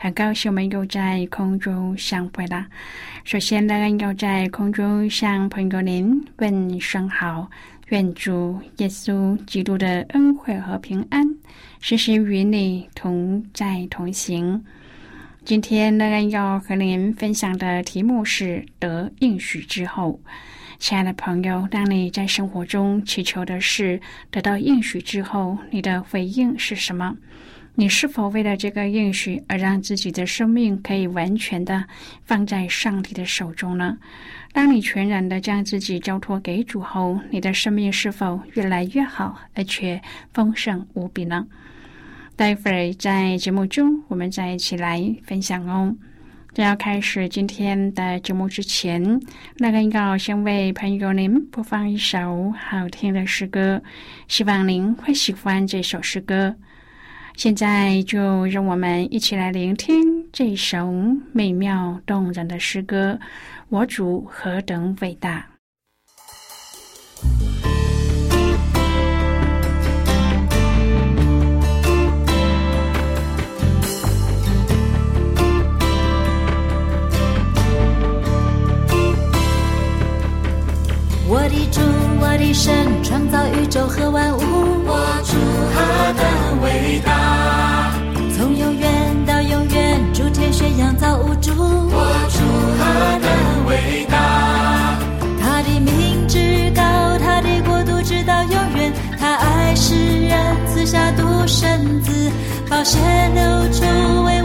很高兴我们又在空中相会了。首先呢，要在空中向朋友您问声好，愿主耶稣基督的恩惠和平安时时与你同在同行。今天呢，要和您分享的题目是得应许之后。亲爱的朋友，当你在生活中祈求的是得到应许之后，你的回应是什么？你是否为了这个应许而让自己的生命可以完全的放在上帝的手中呢？当你全然的将自己交托给主后，你的生命是否越来越好，而且丰盛无比呢？待会儿在节目中，我们再一起来分享哦。在要开始今天的节目之前，那个要先为朋友您播放一首好听的诗歌，希望您会喜欢这首诗歌。现在就让我们一起来聆听这首美妙动人的诗歌。我主何等伟大！我的主，我的神，创造宇宙和万物。我主何等伟大！从永远到永远，诸天宣扬造物主。我主何等伟大！他的名至高，他的国度直到永远。他爱世人，赐下独生子，宝血流出，为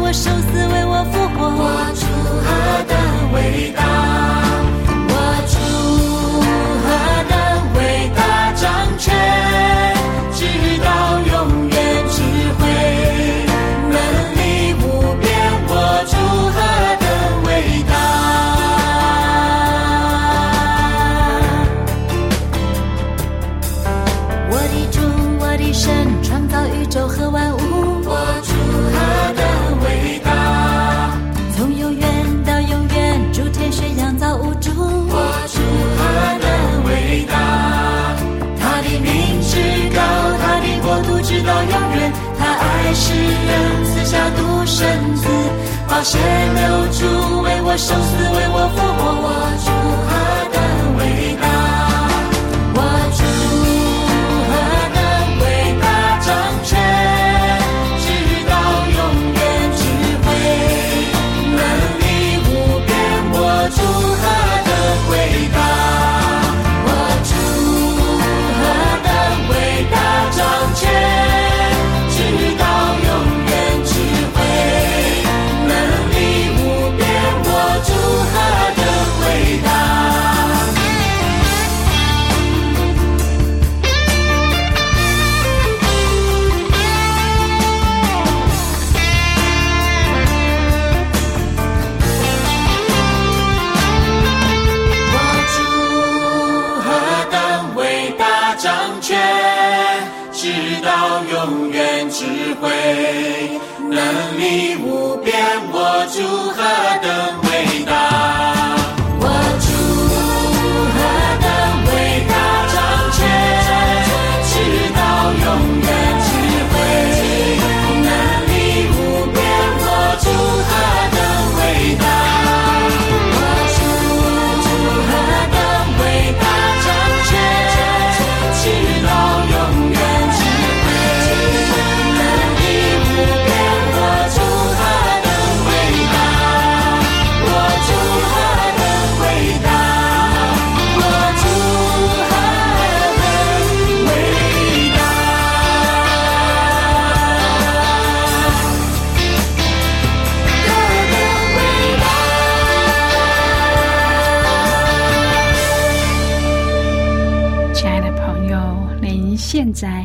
血流出，为我受死，为我复活，我主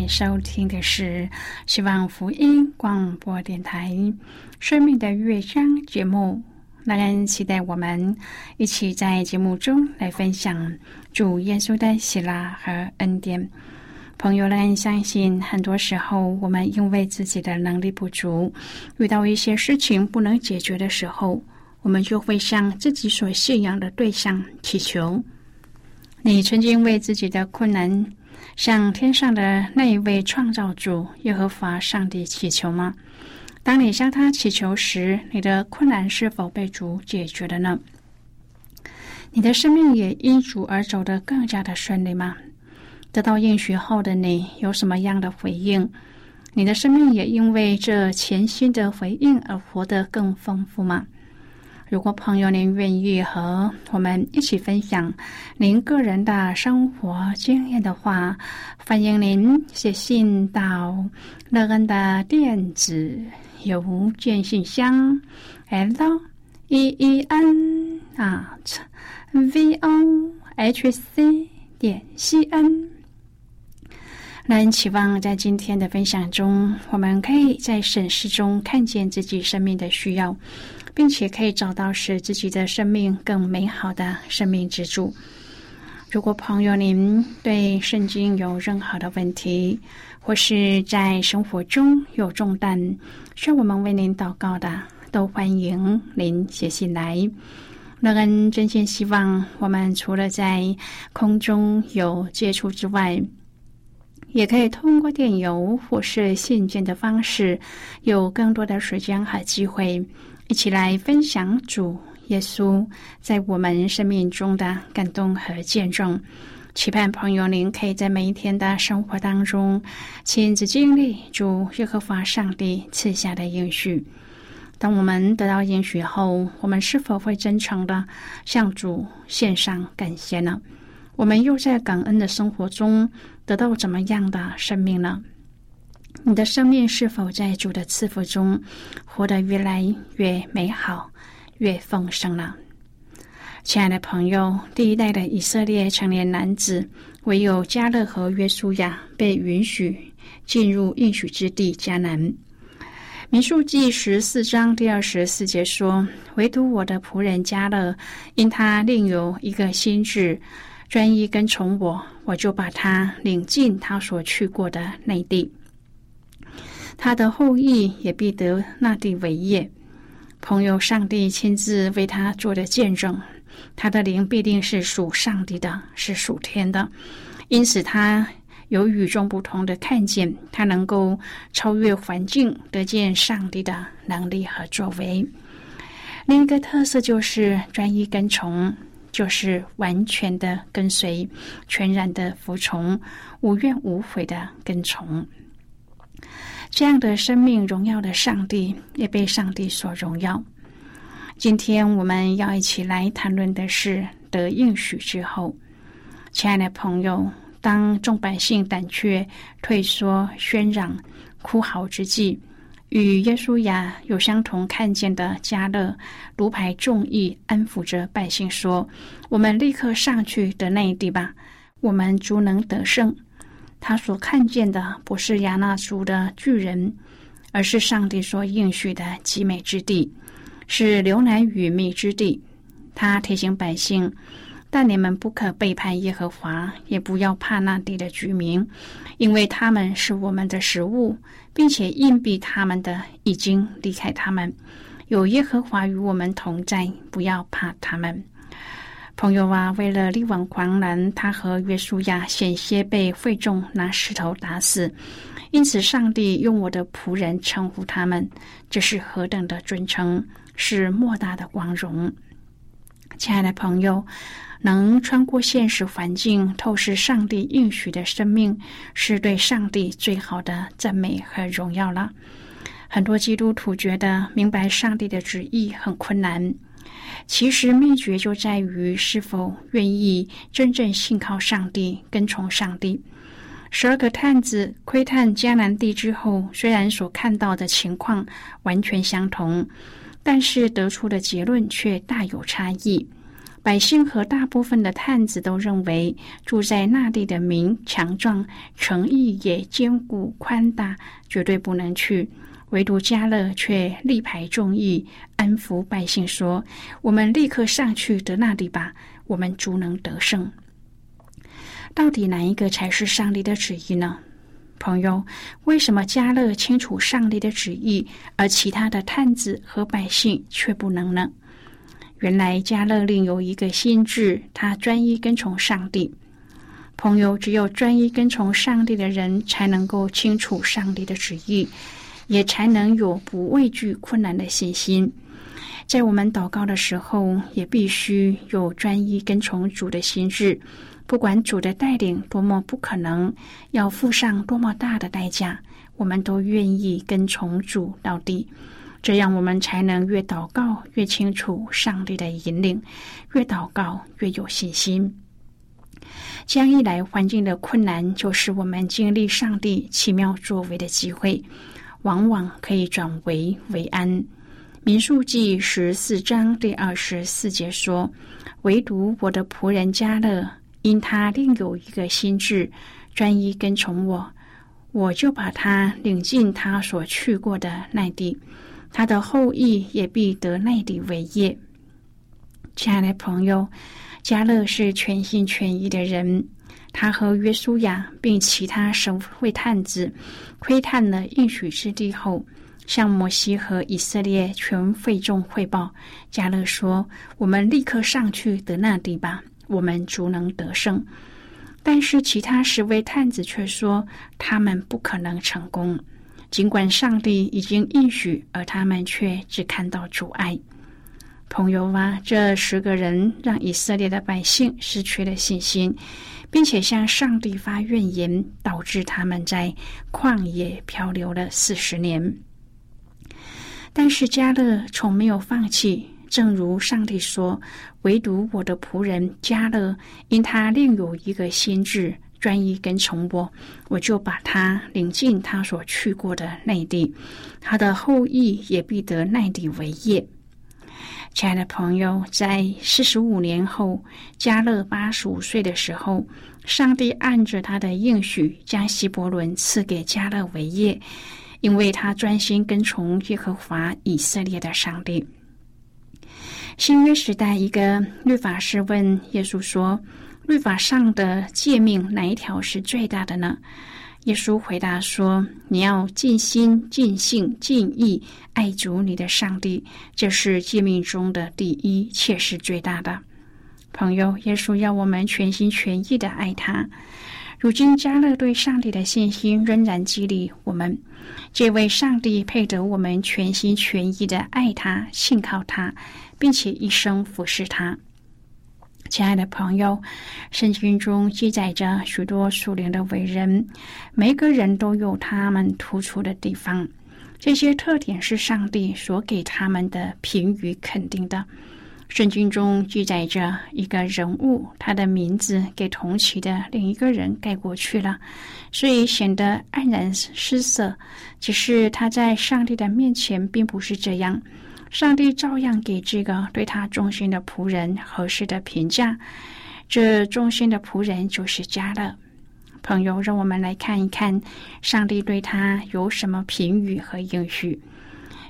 收听的是希望福音广播电台《生命的乐章》节目。那人期待我们一起在节目中来分享主耶稣的喜乐和恩典。朋友们，相信很多时候我们因为自己的能力不足，遇到一些事情不能解决的时候，我们就会向自己所信仰的对象祈求。你曾经为自己的困难？向天上的那一位创造主耶和华上帝祈求吗？当你向他祈求时，你的困难是否被主解决了呢？你的生命也因主而走得更加的顺利吗？得到应许后的你有什么样的回应？你的生命也因为这全新的回应而活得更丰富吗？如果朋友您愿意和我们一起分享您个人的生活经验的话，欢迎您写信到乐恩的电子邮件信箱，l e e n 啊 v o h c 点 c n。那期望在今天的分享中，我们可以在审视中看见自己生命的需要。并且可以找到使自己的生命更美好的生命之柱。如果朋友您对圣经有任何的问题，或是在生活中有重担需要我们为您祷告的，都欢迎您写信来。乐恩真心希望我们除了在空中有接触之外，也可以通过电邮或是信件的方式，有更多的时间和机会。一起来分享主耶稣在我们生命中的感动和见证，期盼朋友您可以在每一天的生活当中亲自经历主耶和华上帝赐下的应许。当我们得到应许后，我们是否会真诚的向主献上感谢呢？我们又在感恩的生活中得到怎么样的生命呢？你的生命是否在主的赐福中活得越来越美好、越丰盛了？亲爱的朋友，第一代的以色列成年男子，唯有加勒和约书亚被允许进入应许之地迦南。民数记十四章第二十四节说：“唯独我的仆人加勒，因他另有一个心志，专一跟从我，我就把他领进他所去过的内地。”他的后裔也必得那地为业。朋友，上帝亲自为他做的见证，他的灵必定是属上帝的，是属天的。因此，他有与众不同的看见，他能够超越环境，得见上帝的能力和作为。另一个特色就是专一跟从，就是完全的跟随，全然的服从，无怨无悔的跟从。这样的生命荣耀的上帝，也被上帝所荣耀。今天我们要一起来谈论的是得应许之后，亲爱的朋友，当众百姓胆怯、退缩、喧嚷、哭嚎之际，与耶稣亚有相同看见的加勒，如排众议，安抚着百姓说：“我们立刻上去的那地吧，我们足能得胜。”他所看见的不是亚纳族的巨人，而是上帝所应许的极美之地，是流奶与蜜之地。他提醒百姓：但你们不可背叛耶和华，也不要怕那地的居民，因为他们是我们的食物，并且硬币他们的已经离开他们。有耶和华与我们同在，不要怕他们。朋友啊，为了力挽狂澜，他和约书亚险些被会众拿石头打死。因此，上帝用我的仆人称呼他们，这是何等的尊称，是莫大的光荣。亲爱的朋友，能穿过现实环境，透视上帝应许的生命，是对上帝最好的赞美和荣耀了。很多基督徒觉得明白上帝的旨意很困难。其实秘诀就在于是否愿意真正信靠上帝、跟从上帝。十二个探子窥探迦南地之后，虽然所看到的情况完全相同，但是得出的结论却大有差异。百姓和大部分的探子都认为住在那地的民强壮，诚意也坚固宽大，绝对不能去。唯独加勒却力排众议，安抚百姓说：“我们立刻上去得那里吧，我们足能得胜。”到底哪一个才是上帝的旨意呢？朋友，为什么加勒清楚上帝的旨意，而其他的探子和百姓却不能呢？原来加勒另有一个心智，他专一跟从上帝。朋友，只有专一跟从上帝的人，才能够清楚上帝的旨意。也才能有不畏惧困难的信心。在我们祷告的时候，也必须有专一跟从主的心智。不管主的带领多么不可能，要付上多么大的代价，我们都愿意跟从主到底。这样，我们才能越祷告越清楚上帝的引领，越祷告越有信心。这样一来，环境的困难就是我们经历上帝奇妙作为的机会。往往可以转为为安。民数记十四章第二十四节说：“唯独我的仆人加勒，因他另有一个心智，专一跟从我，我就把他领进他所去过的那地，他的后裔也必得那地为业。”亲爱的朋友，加勒是全心全意的人。他和约书亚并其他神会探子窥探了应许之地后，向摩西和以色列全会众汇报。加勒说：“我们立刻上去得那地吧，我们足能得胜。”但是其他十位探子却说：“他们不可能成功，尽管上帝已经应许，而他们却只看到阻碍。”朋友啊，这十个人让以色列的百姓失去了信心。并且向上帝发怨言，导致他们在旷野漂流了四十年。但是加勒从没有放弃，正如上帝说：“唯独我的仆人加勒，因他另有一个心智，专一跟从我，我就把他领进他所去过的内地，他的后裔也必得内地为业。”亲爱的朋友，在四十五年后，加勒八十五岁的时候，上帝按着他的应许，将希伯伦赐给加勒为业，因为他专心跟从耶和华以色列的上帝。新约时代，一个律法师问耶稣说：“律法上的诫命哪一条是最大的呢？”耶稣回答说：“你要尽心、尽性、尽意爱主你的上帝，这是诫命中的第一，且是最大的。”朋友，耶稣要我们全心全意的爱他。如今，加勒对上帝的信心仍然激励我们。这位上帝配得我们全心全意的爱他、信靠他，并且一生服侍他。亲爱的朋友，圣经中记载着许多属灵的伟人，每个人都有他们突出的地方。这些特点是上帝所给他们的评语肯定的。圣经中记载着一个人物，他的名字给同期的另一个人盖过去了，所以显得黯然失色。只是他在上帝的面前并不是这样。上帝照样给这个对他忠心的仆人合适的评价。这忠心的仆人就是加勒。朋友，让我们来看一看上帝对他有什么评语和应许。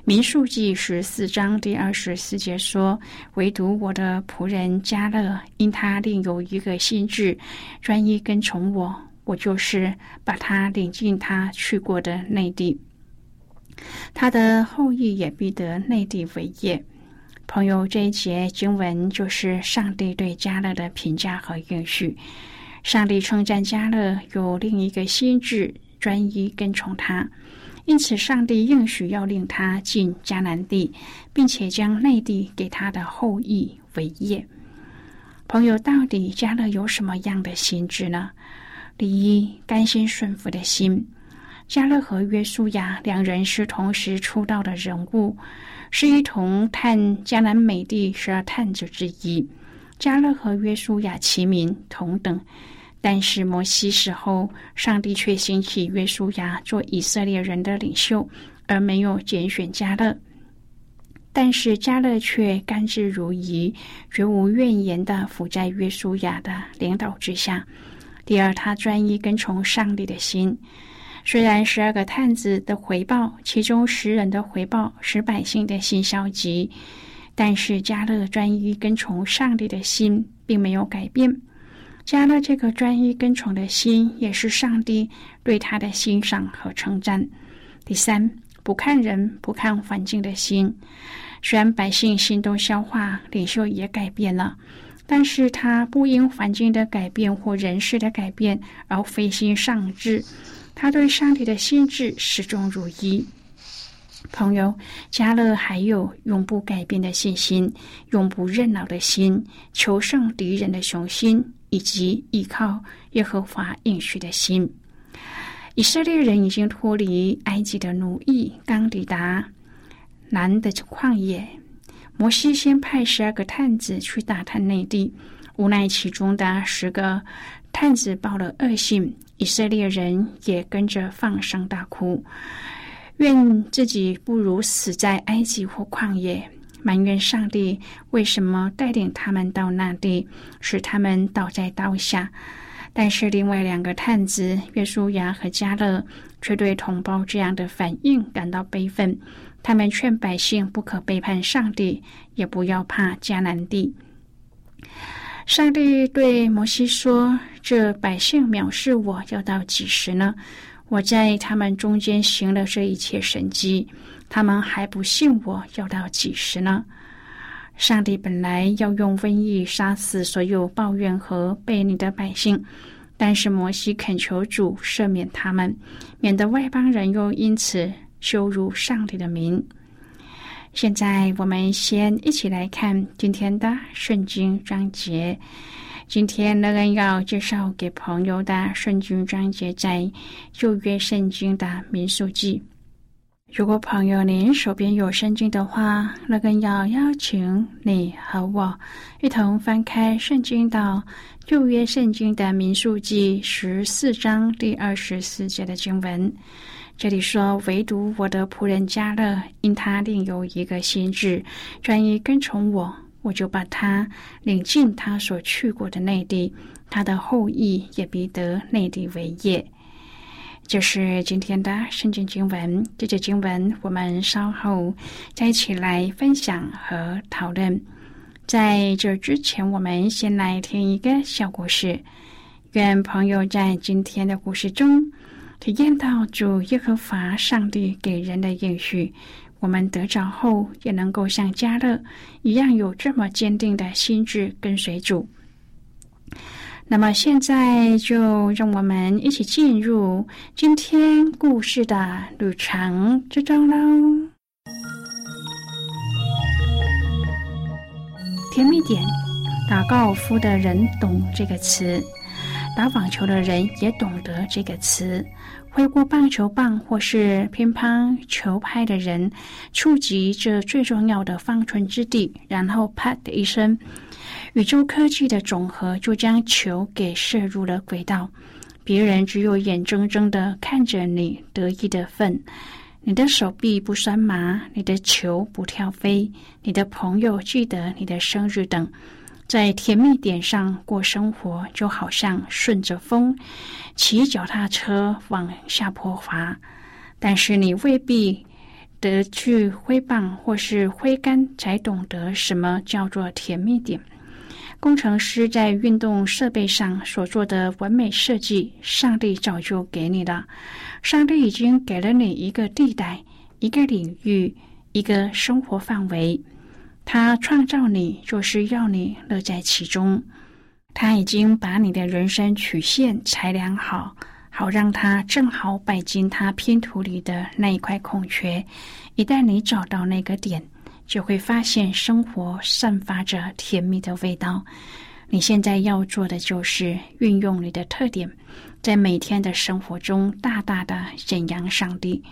民数记十四章第二十四节说：“唯独我的仆人加勒，因他另有一个心智，专一跟从我，我就是把他领进他去过的内地。”他的后裔也必得内地为业。朋友，这一节经文就是上帝对加勒的评价和应许。上帝称赞加勒有另一个心智，专一跟从他，因此上帝应许要令他进迦南地，并且将内地给他的后裔为业。朋友，到底加勒有什么样的心智呢？第一，甘心顺服的心。加勒和约书亚两人是同时出道的人物，是一同探迦南美地十二探子之一。加勒和约书亚齐名同等，但是摩西死后，上帝却兴起约书亚做以色列人的领袖，而没有拣选加勒。但是加勒却甘之如饴，绝无怨言的伏在约书亚的领导之下。第二，他专一跟从上帝的心。虽然十二个探子的回报，其中十人的回报使百姓的心消极，但是加勒专一跟从上帝的心并没有改变。加勒这个专一跟从的心，也是上帝对他的欣赏和称赞。第三。不看人、不看环境的心，虽然百姓心都消化，领袖也改变了，但是他不因环境的改变或人事的改变而飞心丧志，他对上帝的心智始终如一。朋友，加勒还有永不改变的信心、永不认老的心、求胜敌人的雄心，以及依靠耶和华应许的心。以色列人已经脱离埃及的奴役，刚抵达南的旷野。摩西先派十二个探子去打探内地，无奈其中的十个探子报了恶信，以色列人也跟着放声大哭，愿自己不如死在埃及或旷野，埋怨上帝为什么带领他们到那地，使他们倒在刀下。但是另外两个探子约书亚和加勒却对同胞这样的反应感到悲愤。他们劝百姓不可背叛上帝，也不要怕迦南地。上帝对摩西说：“这百姓藐视我要到几时呢？我在他们中间行了这一切神迹，他们还不信我要到几时呢？”上帝本来要用瘟疫杀死所有抱怨和悖逆的百姓，但是摩西恳求主赦免他们，免得外邦人又因此羞辱上帝的名。现在我们先一起来看今天的圣经章节。今天乐恩要介绍给朋友的圣经章节在旧约圣经的民数记。如果朋友您手边有圣经的话，那更要邀请你和我一同翻开圣经到旧约圣经的民数记十四章第二十四节的经文。这里说：“唯独我的仆人加勒，因他另有一个心志，专一跟从我，我就把他领进他所去过的内地，他的后裔也必得内地为业。”就是今天的圣经经文，这节经文我们稍后再一起来分享和讨论。在这之前，我们先来听一个小故事。愿朋友在今天的故事中体验到主耶和华上帝给人的应许，我们得着后也能够像加勒一样有这么坚定的心智跟随主。那么现在就让我们一起进入今天故事的旅程之中喽。甜蜜点，打高尔夫的人懂这个词，打网球的人也懂得这个词，挥过棒球棒或是乒乓球拍的人，触及这最重要的方寸之地，然后啪的一声。宇宙科技的总和就将球给射入了轨道，别人只有眼睁睁的看着你得意的份，你的手臂不酸麻，你的球不跳飞，你的朋友记得你的生日等，在甜蜜点上过生活，就好像顺着风骑脚踏车往下坡滑，但是你未必得去挥棒或是挥杆才懂得什么叫做甜蜜点。工程师在运动设备上所做的完美设计，上帝早就给你了。上帝已经给了你一个地带、一个领域、一个生活范围。他创造你，就是要你乐在其中。他已经把你的人生曲线裁量好，好让它正好摆进他拼图里的那一块空缺。一旦你找到那个点，就会发现生活散发着甜蜜的味道。你现在要做的就是运用你的特点，在每天的生活中大大的显扬上帝。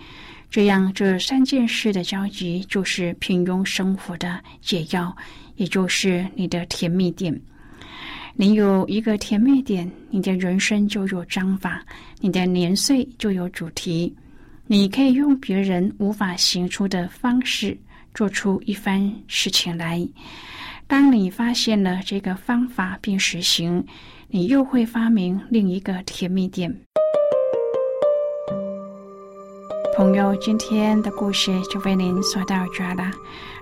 这样，这三件事的交集就是平庸生活的解药，也就是你的甜蜜点。你有一个甜蜜点，你的人生就有章法，你的年岁就有主题。你可以用别人无法行出的方式。做出一番事情来。当你发现了这个方法并实行，你又会发明另一个甜蜜点。朋友，今天的故事就为您说到这儿了。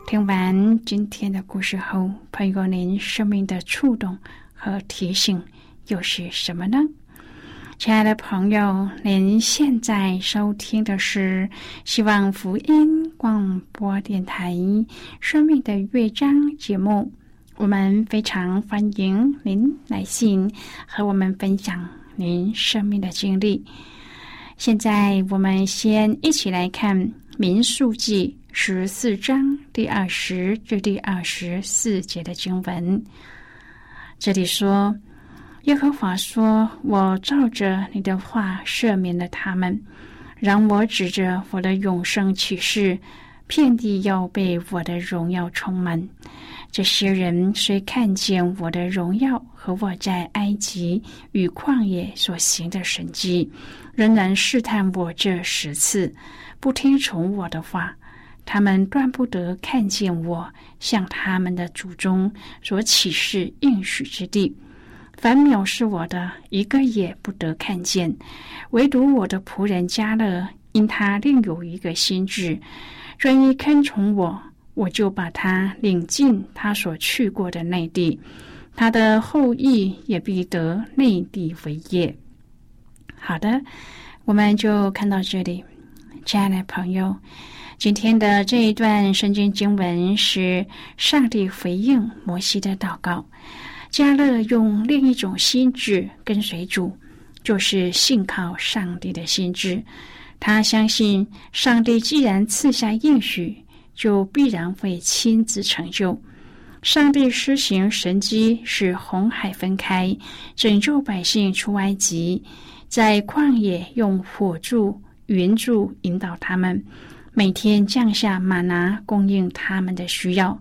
听完今天的故事后，朋友，您生命的触动和提醒又是什么呢？亲爱的朋友，您现在收听的是希望福音广播电台《生命的乐章》节目。我们非常欢迎您来信和我们分享您生命的经历。现在，我们先一起来看《民数记》十四章第二十至第二十四节的经文。这里说：“耶和华说，我照着你的话赦免了他们，让我指着我的永生启示，遍地要被我的荣耀充满。这些人虽看见我的荣耀和我在埃及与旷野所行的神迹。”仍然试探我这十次，不听从我的话，他们断不得看见我向他们的祖宗所启示应许之地。凡藐视我的，一个也不得看见。唯独我的仆人加勒，因他另有一个心志，专一看从我，我就把他领进他所去过的内地，他的后裔也必得内地为业。好的，我们就看到这里，亲爱的朋友，今天的这一段圣经经文是上帝回应摩西的祷告。加勒用另一种心智跟随主，就是信靠上帝的心智。他相信上帝既然赐下应许，就必然会亲自成就。上帝施行神迹，使红海分开，拯救百姓出埃及。在旷野用火柱、云柱引导他们，每天降下玛拿供应他们的需要。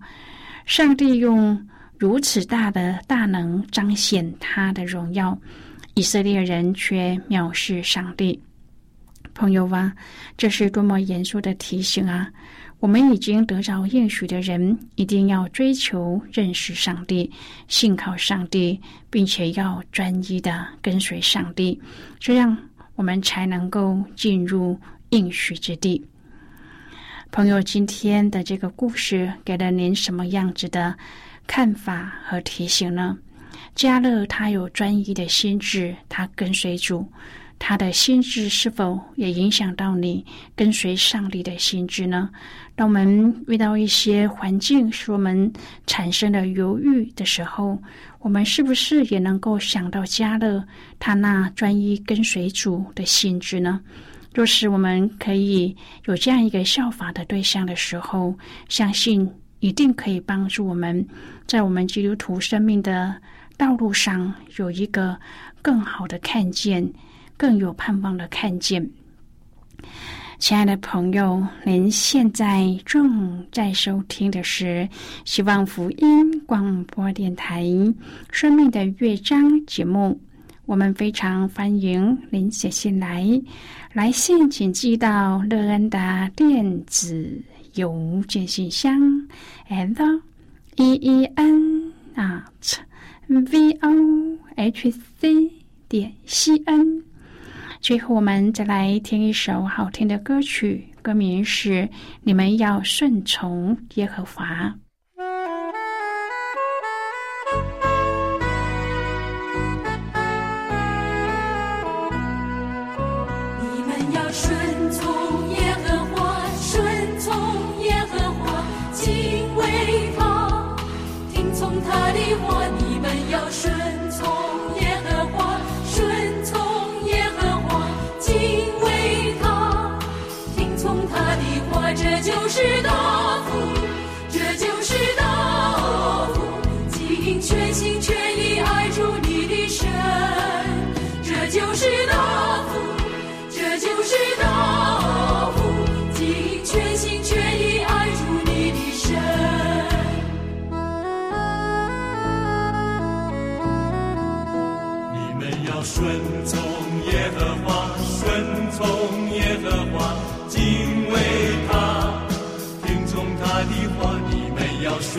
上帝用如此大的大能彰显他的荣耀，以色列人却藐视上帝。朋友啊，这是多么严肃的提醒啊！我们已经得着应许的人，一定要追求认识上帝、信靠上帝，并且要专一的跟随上帝，这样我们才能够进入应许之地。朋友，今天的这个故事给了您什么样子的看法和提醒呢？加勒他有专一的心智，他跟随主。他的心智是否也影响到你跟随上帝的心智呢？当我们遇到一些环境使我们产生了犹豫的时候，我们是不是也能够想到加勒他那专一跟随主的心智呢？若是我们可以有这样一个效法的对象的时候，相信一定可以帮助我们在我们基督徒生命的道路上有一个更好的看见。更有盼望的看见，亲爱的朋友，您现在正在收听的是希望福音广播电台《生命的乐章》节目。我们非常欢迎您写信来，来信请寄到乐恩的电子邮件信箱，and e e n at v o h c 点 c n。最后，我们再来听一首好听的歌曲，歌名是《你们要顺从耶和华》。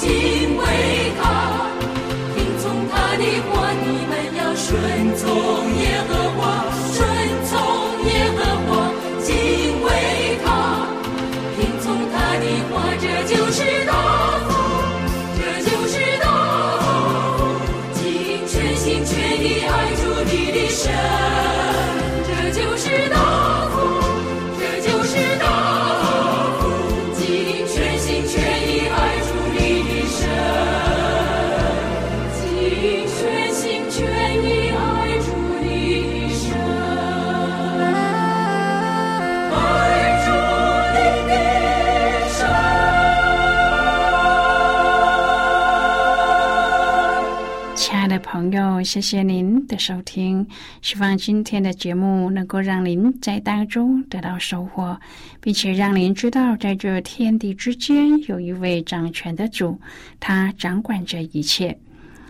ti. 朋友，谢谢您的收听，希望今天的节目能够让您在当中得到收获，并且让您知道，在这天地之间有一位掌权的主，他掌管着一切。